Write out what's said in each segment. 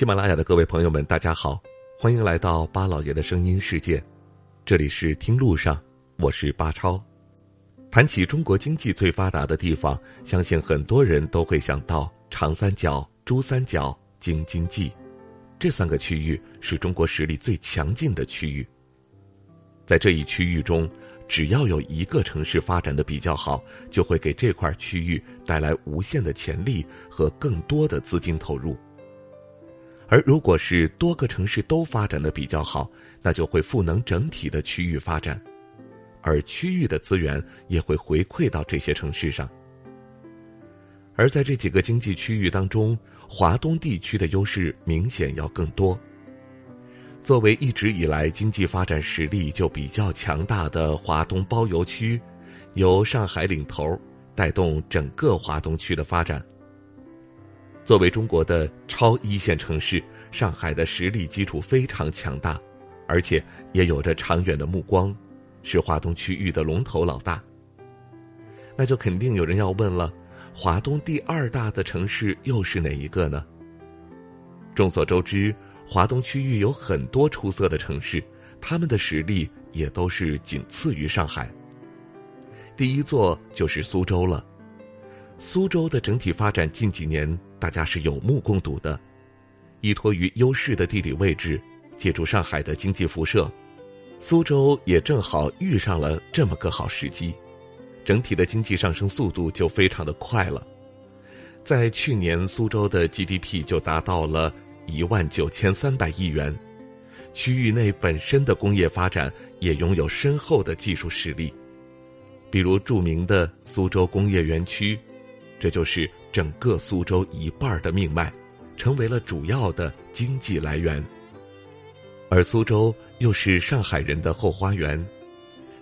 喜马拉雅的各位朋友们，大家好，欢迎来到巴老爷的声音世界，这里是听路上，我是巴超。谈起中国经济最发达的地方，相信很多人都会想到长三角、珠三角、京津冀，这三个区域是中国实力最强劲的区域。在这一区域中，只要有一个城市发展的比较好，就会给这块区域带来无限的潜力和更多的资金投入。而如果是多个城市都发展的比较好，那就会赋能整体的区域发展，而区域的资源也会回馈到这些城市上。而在这几个经济区域当中，华东地区的优势明显要更多。作为一直以来经济发展实力就比较强大的华东包邮区，由上海领头，带动整个华东区的发展。作为中国的超一线城市，上海的实力基础非常强大，而且也有着长远的目光，是华东区域的龙头老大。那就肯定有人要问了，华东第二大的城市又是哪一个呢？众所周知，华东区域有很多出色的城市，他们的实力也都是仅次于上海。第一座就是苏州了。苏州的整体发展近几年，大家是有目共睹的。依托于优势的地理位置，借助上海的经济辐射，苏州也正好遇上了这么个好时机，整体的经济上升速度就非常的快了。在去年，苏州的 GDP 就达到了一万九千三百亿元，区域内本身的工业发展也拥有深厚的技术实力，比如著名的苏州工业园区。这就是整个苏州一半的命脉，成为了主要的经济来源。而苏州又是上海人的后花园，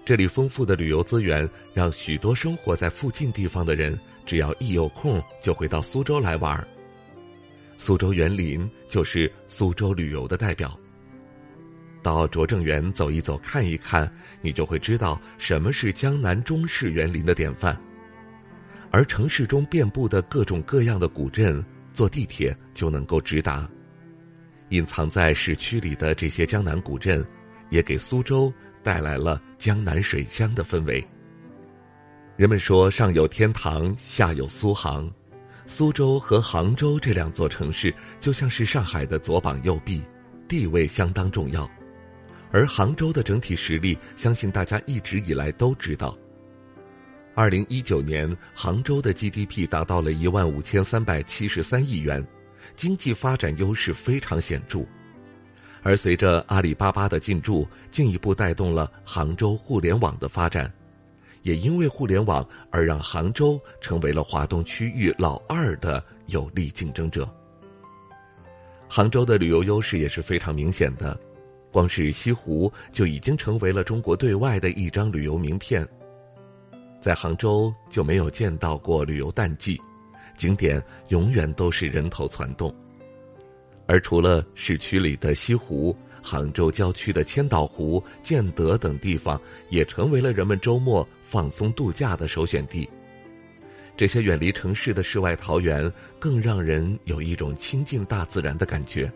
这里丰富的旅游资源让许多生活在附近地方的人，只要一有空就会到苏州来玩。苏州园林就是苏州旅游的代表。到拙政园走一走、看一看，你就会知道什么是江南中式园林的典范。而城市中遍布的各种各样的古镇，坐地铁就能够直达。隐藏在市区里的这些江南古镇，也给苏州带来了江南水乡的氛围。人们说上有天堂，下有苏杭，苏州和杭州这两座城市就像是上海的左膀右臂，地位相当重要。而杭州的整体实力，相信大家一直以来都知道。二零一九年，杭州的 GDP 达到了一万五千三百七十三亿元，经济发展优势非常显著。而随着阿里巴巴的进驻，进一步带动了杭州互联网的发展，也因为互联网而让杭州成为了华东区域老二的有力竞争者。杭州的旅游优势也是非常明显的，光是西湖就已经成为了中国对外的一张旅游名片。在杭州就没有见到过旅游淡季，景点永远都是人头攒动。而除了市区里的西湖，杭州郊区的千岛湖、建德等地方也成为了人们周末放松度假的首选地。这些远离城市的世外桃源，更让人有一种亲近大自然的感觉。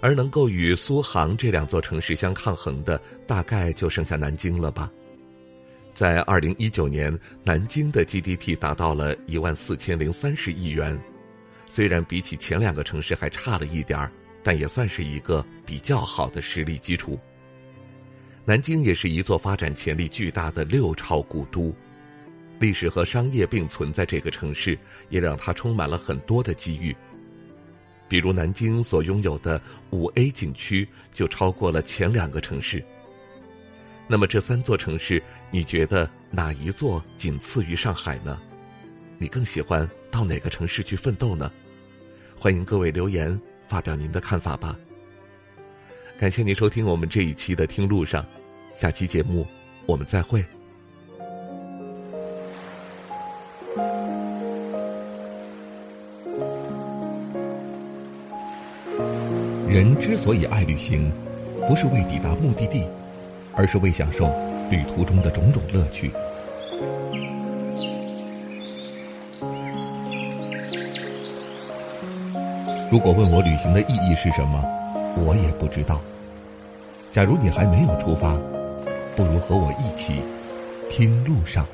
而能够与苏杭这两座城市相抗衡的，大概就剩下南京了吧。在二零一九年，南京的 GDP 达到了一万四千零三十亿元，虽然比起前两个城市还差了一点儿，但也算是一个比较好的实力基础。南京也是一座发展潜力巨大的六朝古都，历史和商业并存在这个城市，也让它充满了很多的机遇。比如南京所拥有的五 A 景区就超过了前两个城市。那么这三座城市，你觉得哪一座仅次于上海呢？你更喜欢到哪个城市去奋斗呢？欢迎各位留言发表您的看法吧。感谢您收听我们这一期的听路上，下期节目我们再会。人之所以爱旅行，不是为抵达目的地。而是为享受旅途中的种种乐趣。如果问我旅行的意义是什么，我也不知道。假如你还没有出发，不如和我一起听路上。